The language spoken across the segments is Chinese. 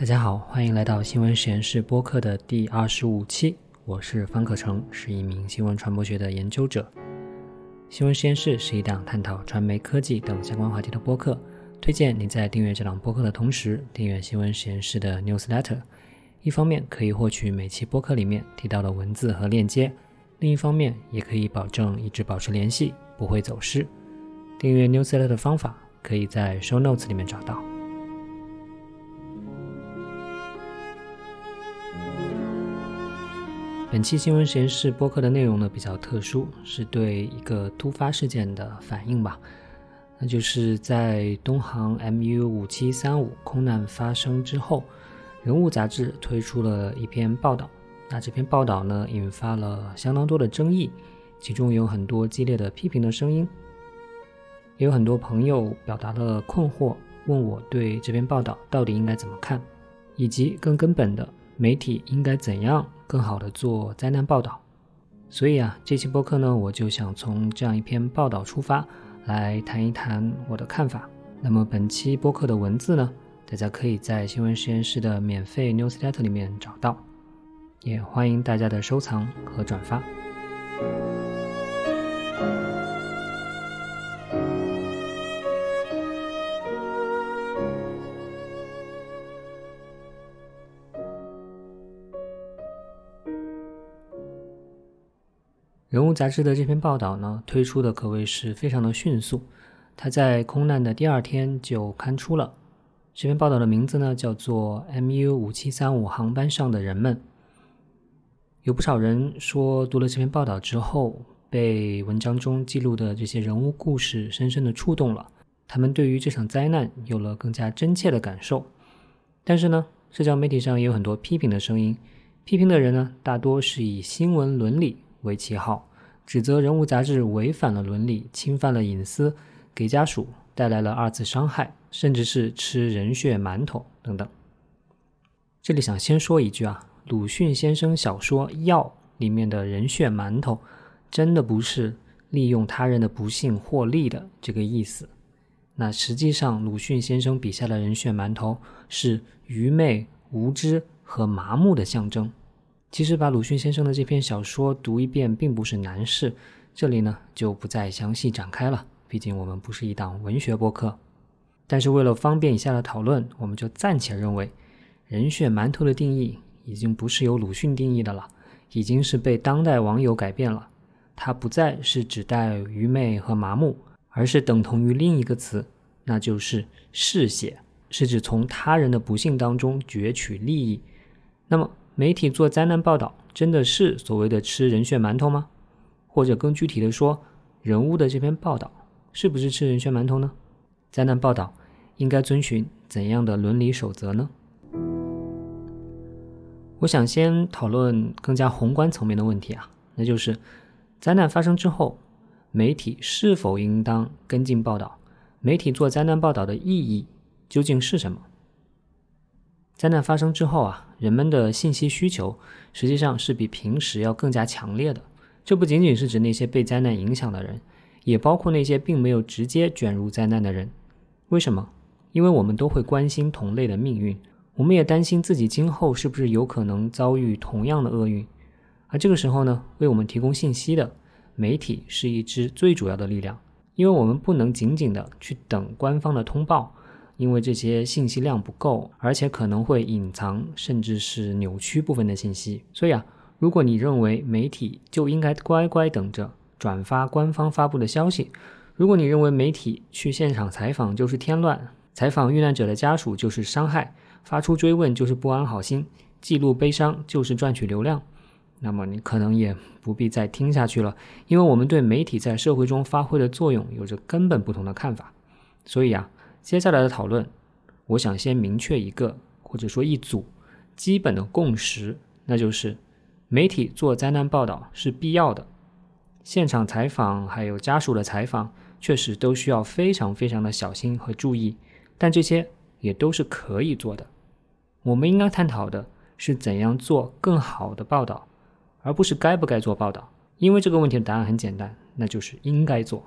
大家好，欢迎来到新闻实验室播客的第二十五期。我是方可成，是一名新闻传播学的研究者。新闻实验室是一档探讨传媒、科技等相关话题的播客。推荐你在订阅这档播客的同时，订阅新闻实验室的 newsletter。一方面可以获取每期播客里面提到的文字和链接，另一方面也可以保证一直保持联系，不会走失。订阅 newsletter 的方法可以在 show notes 里面找到。本期新闻实验室播客的内容呢比较特殊，是对一个突发事件的反应吧。那就是在东航 MU 五七三五空难发生之后，人物杂志推出了一篇报道。那这篇报道呢引发了相当多的争议，其中有很多激烈的批评的声音，也有很多朋友表达了困惑，问我对这篇报道到底应该怎么看，以及更根本的媒体应该怎样。更好的做灾难报道，所以啊，这期播客呢，我就想从这样一篇报道出发，来谈一谈我的看法。那么本期播客的文字呢，大家可以在新闻实验室的免费 newsletter 里面找到，也欢迎大家的收藏和转发。人物杂志的这篇报道呢，推出的可谓是非常的迅速。它在空难的第二天就刊出了。这篇报道的名字呢，叫做《MU 五七三五航班上的人们》。有不少人说，读了这篇报道之后，被文章中记录的这些人物故事深深的触动了。他们对于这场灾难有了更加真切的感受。但是呢，社交媒体上也有很多批评的声音。批评的人呢，大多是以新闻伦理。为旗号，指责人物杂志违反了伦理，侵犯了隐私，给家属带来了二次伤害，甚至是吃人血馒头等等。这里想先说一句啊，鲁迅先生小说《药》里面的人血馒头，真的不是利用他人的不幸获利的这个意思。那实际上，鲁迅先生笔下的人血馒头是愚昧、无知和麻木的象征。其实把鲁迅先生的这篇小说读一遍并不是难事，这里呢就不再详细展开了。毕竟我们不是一档文学播客。但是为了方便以下的讨论，我们就暂且认为，人血馒头的定义已经不是由鲁迅定义的了，已经是被当代网友改变了。它不再是指代愚昧和麻木，而是等同于另一个词，那就是嗜血，是指从他人的不幸当中攫取利益。那么。媒体做灾难报道，真的是所谓的吃人血馒头吗？或者更具体的说，人物的这篇报道是不是吃人血馒头呢？灾难报道应该遵循怎样的伦理守则呢？我想先讨论更加宏观层面的问题啊，那就是灾难发生之后，媒体是否应当跟进报道？媒体做灾难报道的意义究竟是什么？灾难发生之后啊，人们的信息需求实际上是比平时要更加强烈的。这不仅仅是指那些被灾难影响的人，也包括那些并没有直接卷入灾难的人。为什么？因为我们都会关心同类的命运，我们也担心自己今后是不是有可能遭遇同样的厄运。而这个时候呢，为我们提供信息的媒体是一支最主要的力量，因为我们不能仅仅的去等官方的通报。因为这些信息量不够，而且可能会隐藏甚至是扭曲部分的信息，所以啊，如果你认为媒体就应该乖乖等着转发官方发布的消息，如果你认为媒体去现场采访就是添乱，采访遇难者的家属就是伤害，发出追问就是不安好心，记录悲伤就是赚取流量，那么你可能也不必再听下去了，因为我们对媒体在社会中发挥的作用有着根本不同的看法，所以啊。接下来的讨论，我想先明确一个或者说一组基本的共识，那就是媒体做灾难报道是必要的，现场采访还有家属的采访确实都需要非常非常的小心和注意，但这些也都是可以做的。我们应该探讨的是怎样做更好的报道，而不是该不该做报道，因为这个问题的答案很简单，那就是应该做。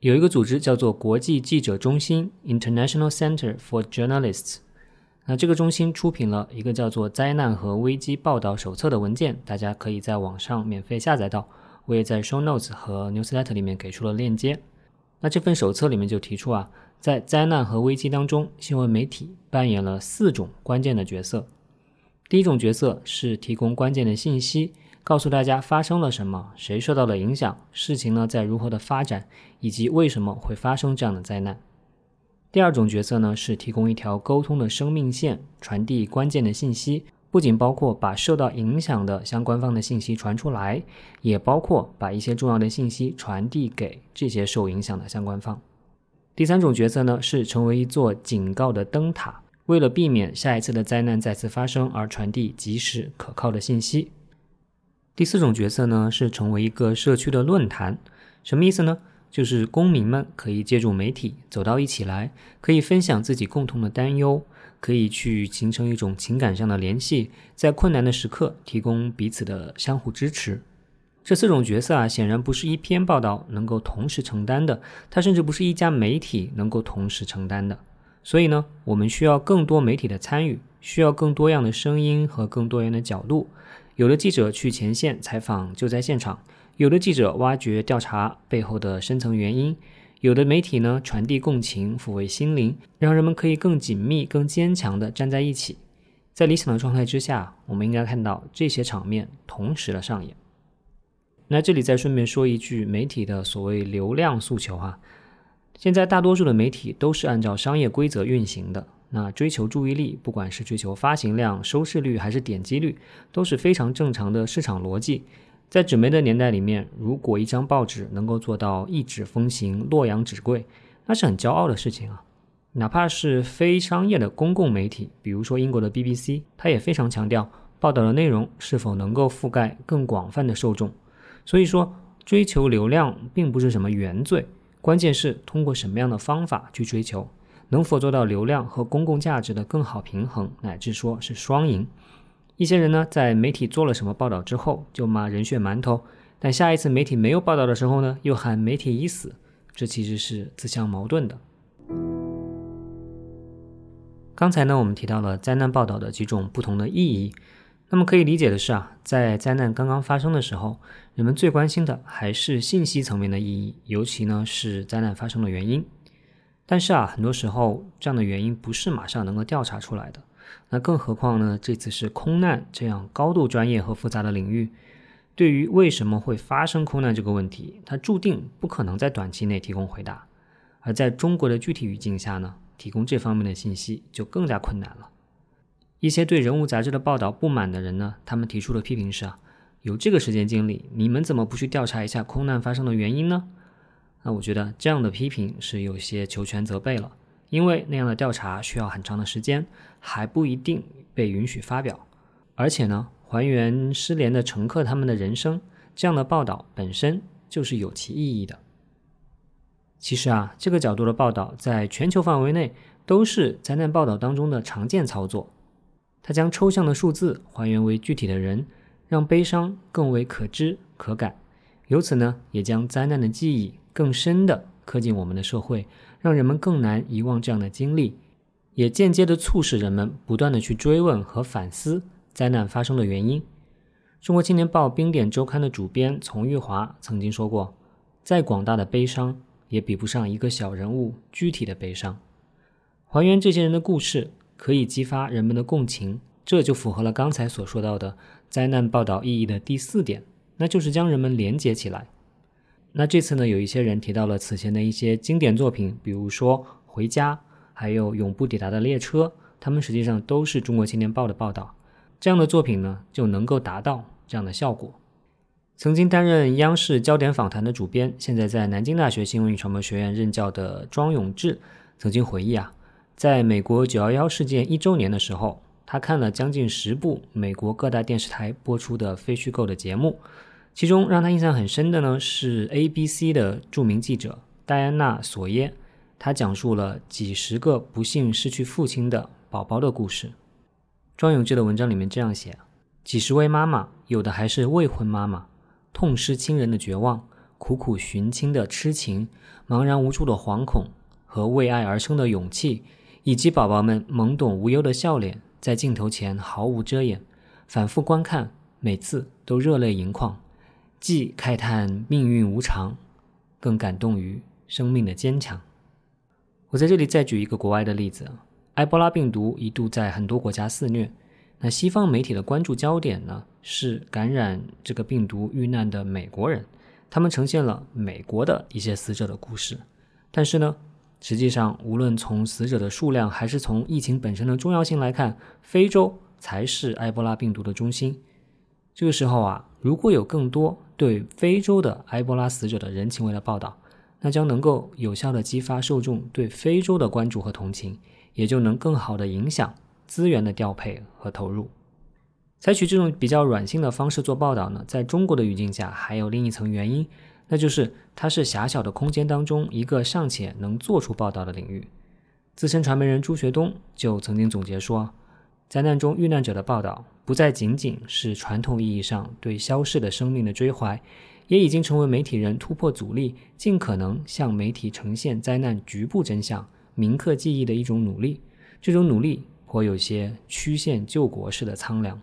有一个组织叫做国际记者中心 （International Center for Journalists），那这个中心出品了一个叫做《灾难和危机报道手册》的文件，大家可以在网上免费下载到。我也在 Show Notes 和 Newsletter 里面给出了链接。那这份手册里面就提出啊，在灾难和危机当中，新闻媒体扮演了四种关键的角色。第一种角色是提供关键的信息，告诉大家发生了什么，谁受到了影响，事情呢在如何的发展，以及为什么会发生这样的灾难。第二种角色呢，是提供一条沟通的生命线，传递关键的信息，不仅包括把受到影响的相关方的信息传出来，也包括把一些重要的信息传递给这些受影响的相关方。第三种角色呢，是成为一座警告的灯塔，为了避免下一次的灾难再次发生而传递及时可靠的信息。第四种角色呢，是成为一个社区的论坛，什么意思呢？就是公民们可以借助媒体走到一起来，可以分享自己共同的担忧，可以去形成一种情感上的联系，在困难的时刻提供彼此的相互支持。这四种角色啊，显然不是一篇报道能够同时承担的，它甚至不是一家媒体能够同时承担的。所以呢，我们需要更多媒体的参与，需要更多样的声音和更多元的角度。有的记者去前线采访，救灾现场。有的记者挖掘调查背后的深层原因，有的媒体呢传递共情，抚慰心灵，让人们可以更紧密、更坚强地站在一起。在理想的状态之下，我们应该看到这些场面同时的上演。那这里再顺便说一句，媒体的所谓流量诉求哈，现在大多数的媒体都是按照商业规则运行的。那追求注意力，不管是追求发行量、收视率还是点击率，都是非常正常的市场逻辑。在纸媒的年代里面，如果一张报纸能够做到一纸风行、洛阳纸贵，那是很骄傲的事情啊。哪怕是非商业的公共媒体，比如说英国的 BBC，它也非常强调报道的内容是否能够覆盖更广泛的受众。所以说，追求流量并不是什么原罪，关键是通过什么样的方法去追求，能否做到流量和公共价值的更好平衡，乃至说是双赢。一些人呢，在媒体做了什么报道之后，就骂人血馒头；但下一次媒体没有报道的时候呢，又喊媒体已死。这其实是自相矛盾的。刚才呢，我们提到了灾难报道的几种不同的意义。那么可以理解的是啊，在灾难刚刚发生的时候，人们最关心的还是信息层面的意义，尤其呢是灾难发生的原因。但是啊，很多时候这样的原因不是马上能够调查出来的。那更何况呢？这次是空难这样高度专业和复杂的领域，对于为什么会发生空难这个问题，它注定不可能在短期内提供回答。而在中国的具体语境下呢，提供这方面的信息就更加困难了。一些对《人物》杂志的报道不满的人呢，他们提出的批评是啊，有这个时间精力，你们怎么不去调查一下空难发生的原因呢？那我觉得这样的批评是有些求全责备了。因为那样的调查需要很长的时间，还不一定被允许发表。而且呢，还原失联的乘客他们的人生，这样的报道本身就是有其意义的。其实啊，这个角度的报道在全球范围内都是灾难报道当中的常见操作。它将抽象的数字还原为具体的人，让悲伤更为可知可感。由此呢，也将灾难的记忆更深地刻进我们的社会。让人们更难遗忘这样的经历，也间接的促使人们不断的去追问和反思灾难发生的原因。中国青年报冰点周刊的主编丛玉华曾经说过：“再广大的悲伤，也比不上一个小人物具体的悲伤。还原这些人的故事，可以激发人们的共情，这就符合了刚才所说到的灾难报道意义的第四点，那就是将人们连接起来。”那这次呢，有一些人提到了此前的一些经典作品，比如说《回家》，还有《永不抵达的列车》，他们实际上都是中国青年报的报道。这样的作品呢，就能够达到这样的效果。曾经担任央视焦点访谈的主编，现在在南京大学新闻与传播学院任教的庄永志，曾经回忆啊，在美国九幺幺事件一周年的时候，他看了将近十部美国各大电视台播出的非虚构的节目。其中让他印象很深的呢，是 ABC 的著名记者戴安娜·索耶，她讲述了几十个不幸失去父亲的宝宝的故事。庄永志的文章里面这样写：几十位妈妈，有的还是未婚妈妈，痛失亲人的绝望，苦苦寻亲的痴情，茫然无助的惶恐和为爱而生的勇气，以及宝宝们懵懂无忧的笑脸，在镜头前毫无遮掩，反复观看，每次都热泪盈眶，既慨叹命运无常，更感动于生命的坚强。我在这里再举一个国外的例子：埃博拉病毒一度在很多国家肆虐，那西方媒体的关注焦点呢，是感染这个病毒遇难的美国人，他们呈现了美国的一些死者的故事，但是呢。实际上，无论从死者的数量，还是从疫情本身的重要性来看，非洲才是埃博拉病毒的中心。这个时候啊，如果有更多对非洲的埃博拉死者的人情味的报道，那将能够有效的激发受众对非洲的关注和同情，也就能更好的影响资源的调配和投入。采取这种比较软性的方式做报道呢，在中国的语境下，还有另一层原因。那就是它是狭小的空间当中一个尚且能做出报道的领域。资深传媒人朱学东就曾经总结说，灾难中遇难者的报道不再仅仅是传统意义上对消逝的生命的追怀，也已经成为媒体人突破阻力，尽可能向媒体呈现灾难局部真相、铭刻记忆的一种努力。这种努力颇有些曲线救国式的苍凉。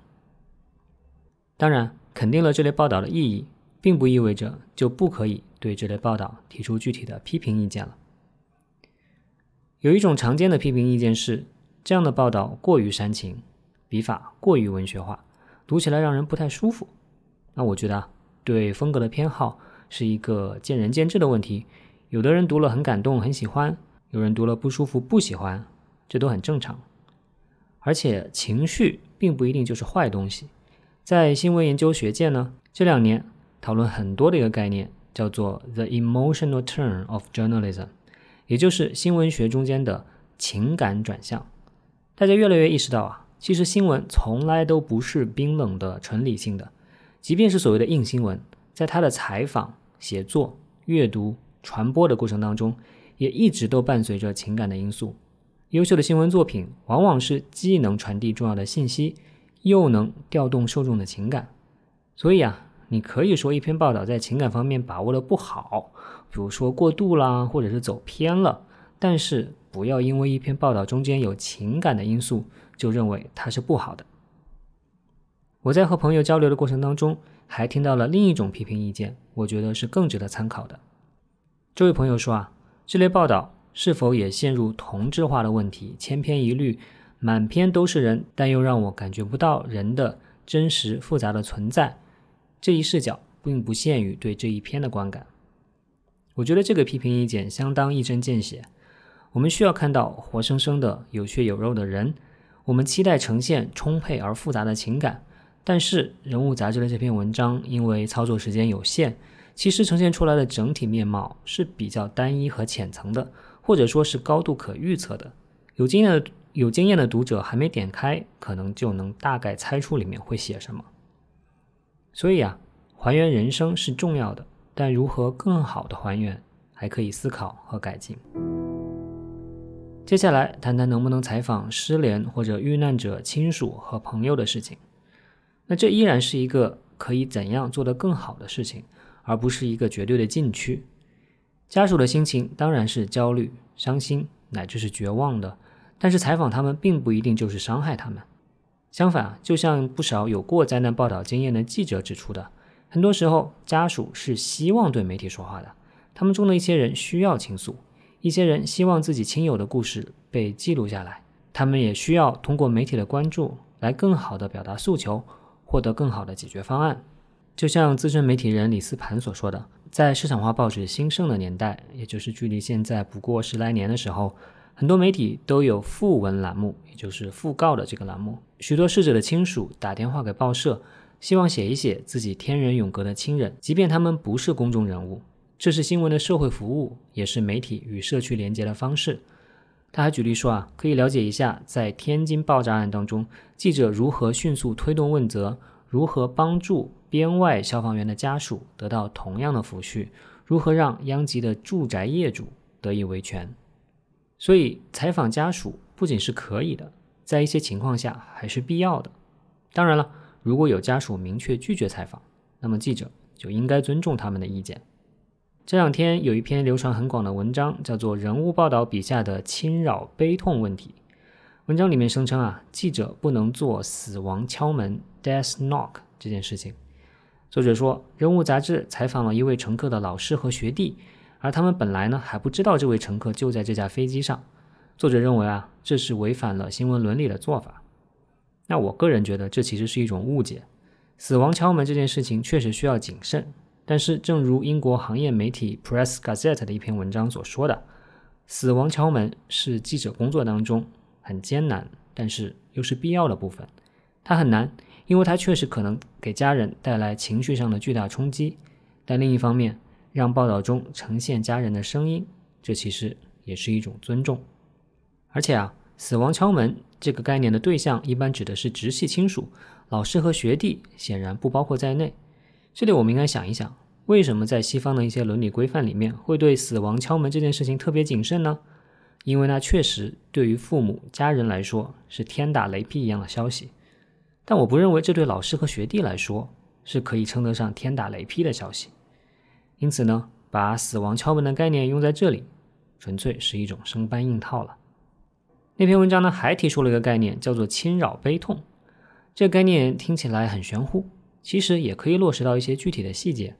当然，肯定了这类报道的意义。并不意味着就不可以对这类报道提出具体的批评意见了。有一种常见的批评意见是，这样的报道过于煽情，笔法过于文学化，读起来让人不太舒服。那我觉得啊，对风格的偏好是一个见仁见智的问题。有的人读了很感动，很喜欢；有人读了不舒服，不喜欢，这都很正常。而且情绪并不一定就是坏东西。在新闻研究学界呢，这两年。讨论很多的一个概念，叫做 the emotional turn of journalism，也就是新闻学中间的情感转向。大家越来越意识到啊，其实新闻从来都不是冰冷的、纯理性的，即便是所谓的硬新闻，在它的采访、写作、阅读、传播的过程当中，也一直都伴随着情感的因素。优秀的新闻作品往往是既能传递重要的信息，又能调动受众的情感。所以啊。你可以说一篇报道在情感方面把握的不好，比如说过度啦，或者是走偏了。但是不要因为一篇报道中间有情感的因素，就认为它是不好的。我在和朋友交流的过程当中，还听到了另一种批评意见，我觉得是更值得参考的。这位朋友说啊，这类报道是否也陷入同质化的问题，千篇一律，满篇都是人，但又让我感觉不到人的真实复杂的存在。这一视角并不限于对这一篇的观感，我觉得这个批评意见相当一针见血。我们需要看到活生生的有血有肉的人，我们期待呈现充沛而复杂的情感。但是《人物》杂志的这篇文章因为操作时间有限，其实呈现出来的整体面貌是比较单一和浅层的，或者说是高度可预测的。有经验的有经验的读者还没点开，可能就能大概猜出里面会写什么。所以啊，还原人生是重要的，但如何更好的还原，还可以思考和改进。接下来谈谈能不能采访失联或者遇难者亲属和朋友的事情。那这依然是一个可以怎样做得更好的事情，而不是一个绝对的禁区。家属的心情当然是焦虑、伤心，乃至是绝望的，但是采访他们并不一定就是伤害他们。相反，就像不少有过灾难报道经验的记者指出的，很多时候家属是希望对媒体说话的。他们中的一些人需要倾诉，一些人希望自己亲友的故事被记录下来。他们也需要通过媒体的关注来更好的表达诉求，获得更好的解决方案。就像资深媒体人李思盘所说的，在市场化报纸兴盛的年代，也就是距离现在不过十来年的时候。很多媒体都有讣文栏目，也就是讣告的这个栏目。许多逝者的亲属打电话给报社，希望写一写自己天人永隔的亲人，即便他们不是公众人物。这是新闻的社会服务，也是媒体与社区连接的方式。他还举例说啊，可以了解一下在天津爆炸案当中，记者如何迅速推动问责，如何帮助编外消防员的家属得到同样的抚恤，如何让殃及的住宅业主得以维权。所以，采访家属不仅是可以的，在一些情况下还是必要的。当然了，如果有家属明确拒绝采访，那么记者就应该尊重他们的意见。这两天有一篇流传很广的文章，叫做《人物报道笔下的侵扰悲痛问题》。文章里面声称啊，记者不能做死亡敲门 （death knock） 这件事情。作者说，人物杂志采访了一位乘客的老师和学弟，而他们本来呢还不知道这位乘客就在这架飞机上。作者认为啊，这是违反了新闻伦理的做法。那我个人觉得，这其实是一种误解。死亡敲门这件事情确实需要谨慎。但是，正如英国行业媒体 Press Gazette 的一篇文章所说的，死亡敲门是记者工作当中很艰难，但是又是必要的部分。它很难，因为它确实可能给家人带来情绪上的巨大冲击。但另一方面，让报道中呈现家人的声音，这其实也是一种尊重。而且啊，死亡敲门这个概念的对象一般指的是直系亲属，老师和学弟显然不包括在内。这里我们应该想一想，为什么在西方的一些伦理规范里面会对死亡敲门这件事情特别谨慎呢？因为那确实对于父母家人来说是天打雷劈一样的消息，但我不认为这对老师和学弟来说是可以称得上天打雷劈的消息。因此呢，把死亡敲门的概念用在这里，纯粹是一种生搬硬套了。那篇文章呢还提出了一个概念，叫做侵扰悲痛，这个概念听起来很玄乎。其实也可以落实到一些具体的细节。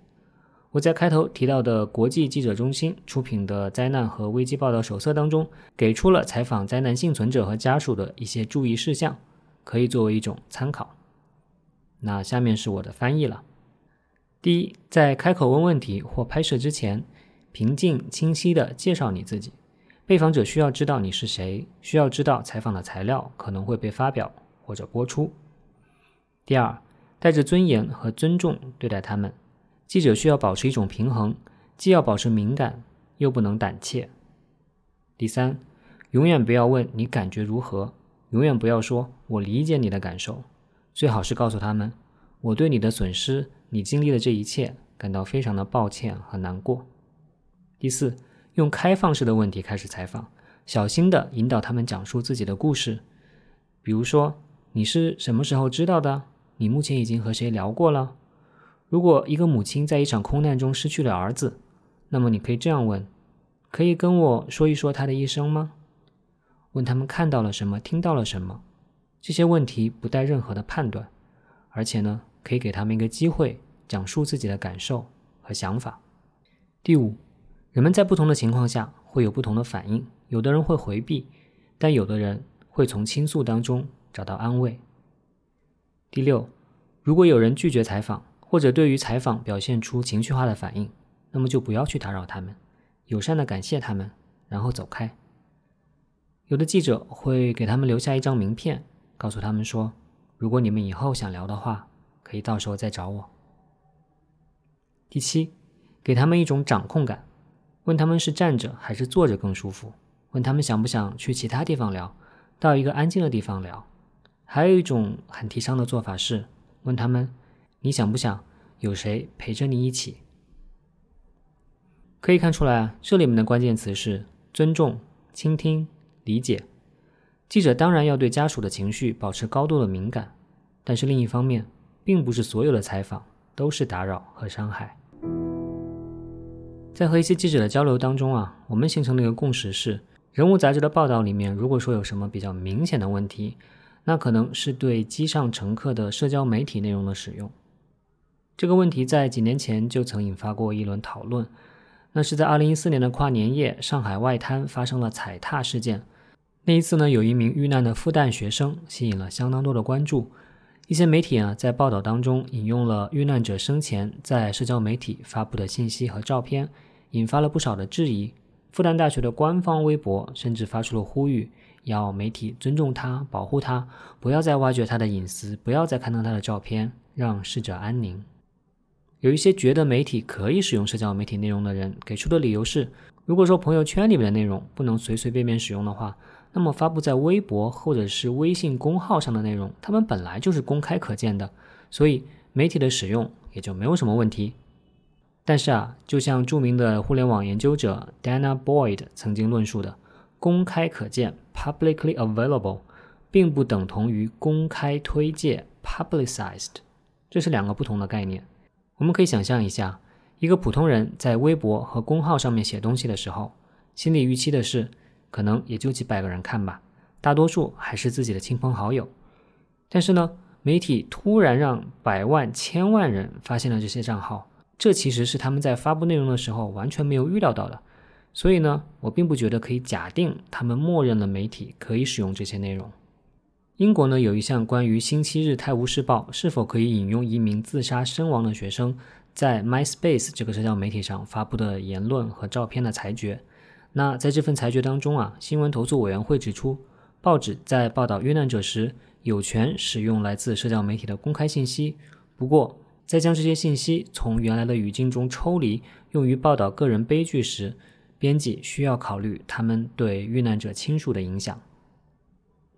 我在开头提到的国际记者中心出品的灾难和危机报道手册当中，给出了采访灾难幸存者和家属的一些注意事项，可以作为一种参考。那下面是我的翻译了。第一，在开口问问题或拍摄之前，平静清晰地介绍你自己。被访者需要知道你是谁，需要知道采访的材料可能会被发表或者播出。第二。带着尊严和尊重对待他们，记者需要保持一种平衡，既要保持敏感，又不能胆怯。第三，永远不要问你感觉如何，永远不要说我理解你的感受，最好是告诉他们我对你的损失、你经历的这一切感到非常的抱歉和难过。第四，用开放式的问题开始采访，小心的引导他们讲述自己的故事，比如说你是什么时候知道的？你目前已经和谁聊过了？如果一个母亲在一场空难中失去了儿子，那么你可以这样问：可以跟我说一说他的一生吗？问他们看到了什么，听到了什么？这些问题不带任何的判断，而且呢，可以给他们一个机会讲述自己的感受和想法。第五，人们在不同的情况下会有不同的反应，有的人会回避，但有的人会从倾诉当中找到安慰。第六，如果有人拒绝采访，或者对于采访表现出情绪化的反应，那么就不要去打扰他们，友善的感谢他们，然后走开。有的记者会给他们留下一张名片，告诉他们说，如果你们以后想聊的话，可以到时候再找我。第七，给他们一种掌控感，问他们是站着还是坐着更舒服，问他们想不想去其他地方聊，到一个安静的地方聊。还有一种很提倡的做法是问他们：“你想不想有谁陪着你一起？”可以看出来啊，这里面的关键词是尊重、倾听、理解。记者当然要对家属的情绪保持高度的敏感，但是另一方面，并不是所有的采访都是打扰和伤害。在和一些记者的交流当中啊，我们形成了一个共识是：人物杂志的报道里面，如果说有什么比较明显的问题，那可能是对机上乘客的社交媒体内容的使用。这个问题在几年前就曾引发过一轮讨论。那是在2014年的跨年夜，上海外滩发生了踩踏事件。那一次呢，有一名遇难的复旦学生吸引了相当多的关注。一些媒体啊，在报道当中引用了遇难者生前在社交媒体发布的信息和照片，引发了不少的质疑。复旦大学的官方微博甚至发出了呼吁。要媒体尊重他，保护他，不要再挖掘他的隐私，不要再看到他的照片，让逝者安宁。有一些觉得媒体可以使用社交媒体内容的人，给出的理由是：如果说朋友圈里面的内容不能随随便便使用的话，那么发布在微博或者是微信公号上的内容，他们本来就是公开可见的，所以媒体的使用也就没有什么问题。但是啊，就像著名的互联网研究者 Dana Boyd 曾经论述的。公开可见 （publicly available） 并不等同于公开推介 （publicized），这是两个不同的概念。我们可以想象一下，一个普通人在微博和公号上面写东西的时候，心里预期的是，可能也就几百个人看吧，大多数还是自己的亲朋好友。但是呢，媒体突然让百万、千万人发现了这些账号，这其实是他们在发布内容的时候完全没有预料到的。所以呢，我并不觉得可以假定他们默认了媒体可以使用这些内容。英国呢有一项关于星期日《泰晤士报》是否可以引用一名自杀身亡的学生在 MySpace 这个社交媒体上发布的言论和照片的裁决。那在这份裁决当中啊，新闻投诉委员会指出，报纸在报道遇难者时有权使用来自社交媒体的公开信息，不过在将这些信息从原来的语境中抽离，用于报道个人悲剧时。编辑需要考虑他们对遇难者亲属的影响。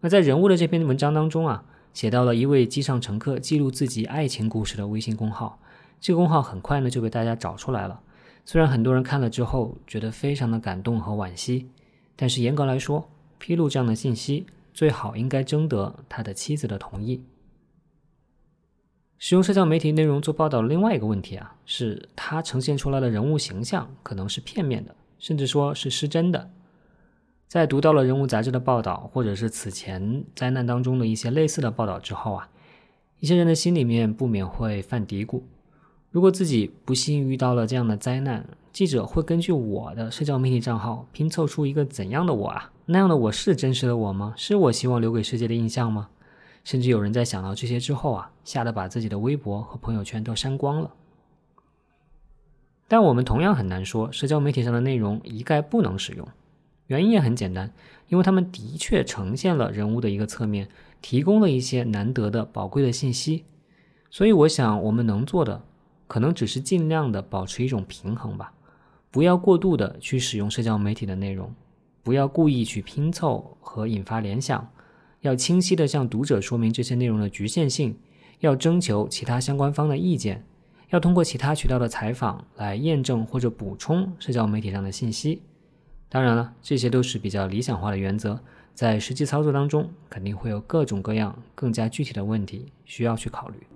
那在人物的这篇文章当中啊，写到了一位机上乘客记录自己爱情故事的微信公号。这个公号很快呢就被大家找出来了。虽然很多人看了之后觉得非常的感动和惋惜，但是严格来说，披露这样的信息最好应该征得他的妻子的同意。使用社交媒体内容做报道的另外一个问题啊，是它呈现出来的人物形象可能是片面的。甚至说是失真的。在读到了《人物》杂志的报道，或者是此前灾难当中的一些类似的报道之后啊，一些人的心里面不免会犯嘀咕：如果自己不幸遇到了这样的灾难，记者会根据我的社交媒体账号拼凑出一个怎样的我啊？那样的我是真实的我吗？是我希望留给世界的印象吗？甚至有人在想到这些之后啊，吓得把自己的微博和朋友圈都删光了。但我们同样很难说社交媒体上的内容一概不能使用，原因也很简单，因为他们的确呈现了人物的一个侧面，提供了一些难得的宝贵的信息。所以，我想我们能做的，可能只是尽量的保持一种平衡吧，不要过度的去使用社交媒体的内容，不要故意去拼凑和引发联想，要清晰的向读者说明这些内容的局限性，要征求其他相关方的意见。要通过其他渠道的采访来验证或者补充社交媒体上的信息。当然了，这些都是比较理想化的原则，在实际操作当中肯定会有各种各样更加具体的问题需要去考虑。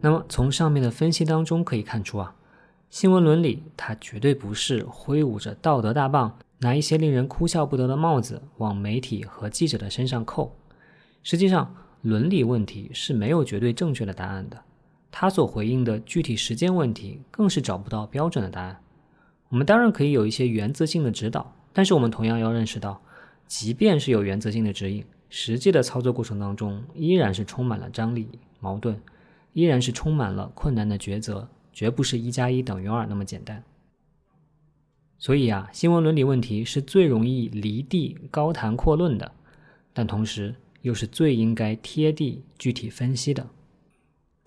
那么从上面的分析当中可以看出啊，新闻伦理它绝对不是挥舞着道德大棒，拿一些令人哭笑不得的帽子往媒体和记者的身上扣。实际上，伦理问题是没有绝对正确的答案的。他所回应的具体时间问题，更是找不到标准的答案。我们当然可以有一些原则性的指导，但是我们同样要认识到，即便是有原则性的指引，实际的操作过程当中，依然是充满了张力、矛盾，依然是充满了困难的抉择，绝不是一加一等于二那么简单。所以啊，新闻伦理问题是最容易离地高谈阔论的，但同时又是最应该贴地具体分析的。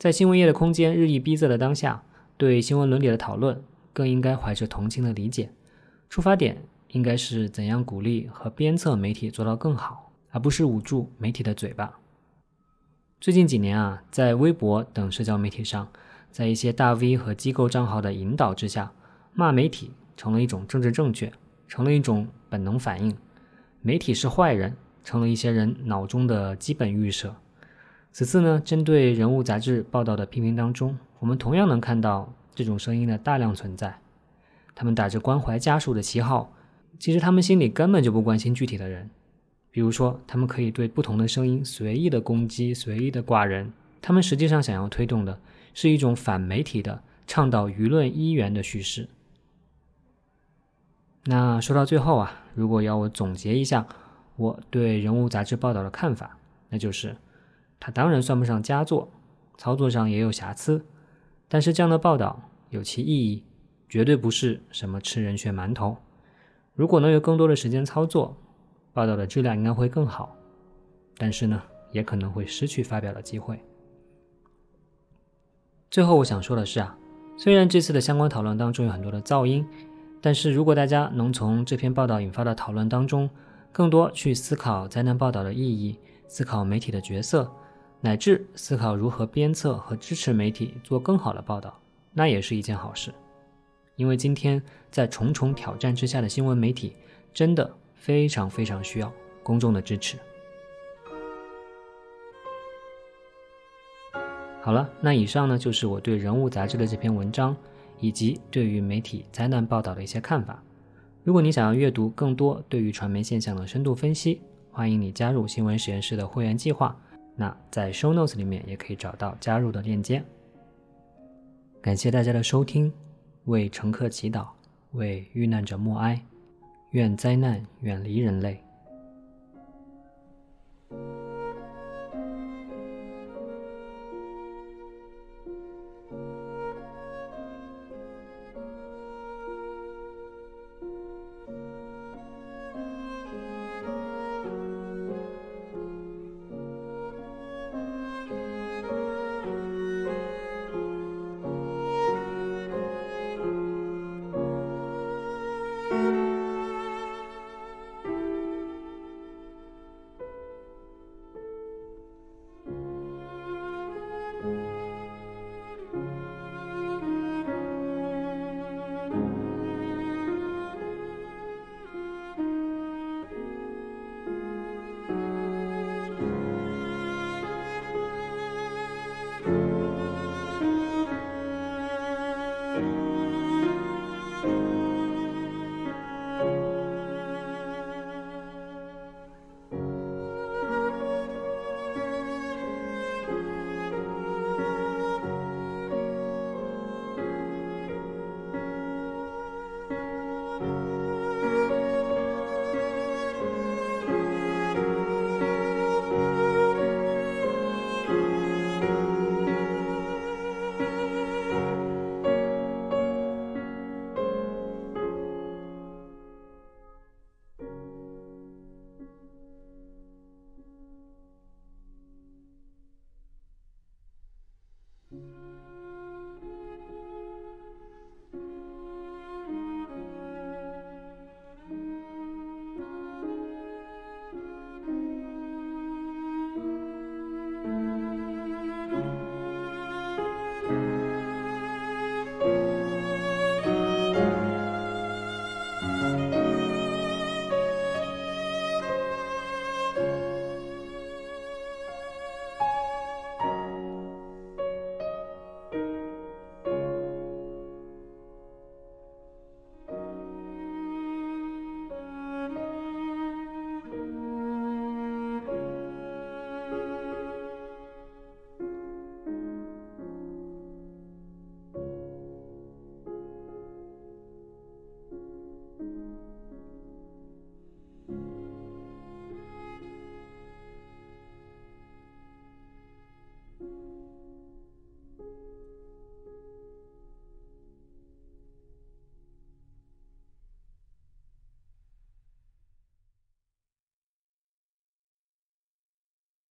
在新闻业的空间日益逼仄的当下，对新闻伦理的讨论更应该怀着同情的理解，出发点应该是怎样鼓励和鞭策媒体做到更好，而不是捂住媒体的嘴巴。最近几年啊，在微博等社交媒体上，在一些大 V 和机构账号的引导之下，骂媒体成了一种政治正确，成了一种本能反应，媒体是坏人，成了一些人脑中的基本预设。此次呢，针对《人物》杂志报道的批评当中，我们同样能看到这种声音的大量存在。他们打着关怀家属的旗号，其实他们心里根本就不关心具体的人。比如说，他们可以对不同的声音随意的攻击、随意的挂人。他们实际上想要推动的是一种反媒体的、倡导舆论一元的叙事。那说到最后啊，如果要我总结一下我对《人物》杂志报道的看法，那就是。它当然算不上佳作，操作上也有瑕疵，但是这样的报道有其意义，绝对不是什么吃人血馒头。如果能有更多的时间操作，报道的质量应该会更好，但是呢，也可能会失去发表的机会。最后我想说的是啊，虽然这次的相关讨论当中有很多的噪音，但是如果大家能从这篇报道引发的讨论当中，更多去思考灾难报道的意义，思考媒体的角色。乃至思考如何鞭策和支持媒体做更好的报道，那也是一件好事。因为今天在重重挑战之下的新闻媒体，真的非常非常需要公众的支持。好了，那以上呢就是我对《人物》杂志的这篇文章，以及对于媒体灾难报道的一些看法。如果你想要阅读更多对于传媒现象的深度分析，欢迎你加入新闻实验室的会员计划。那在 Show Notes 里面也可以找到加入的链接。感谢大家的收听，为乘客祈祷，为遇难者默哀，愿灾难远离人类。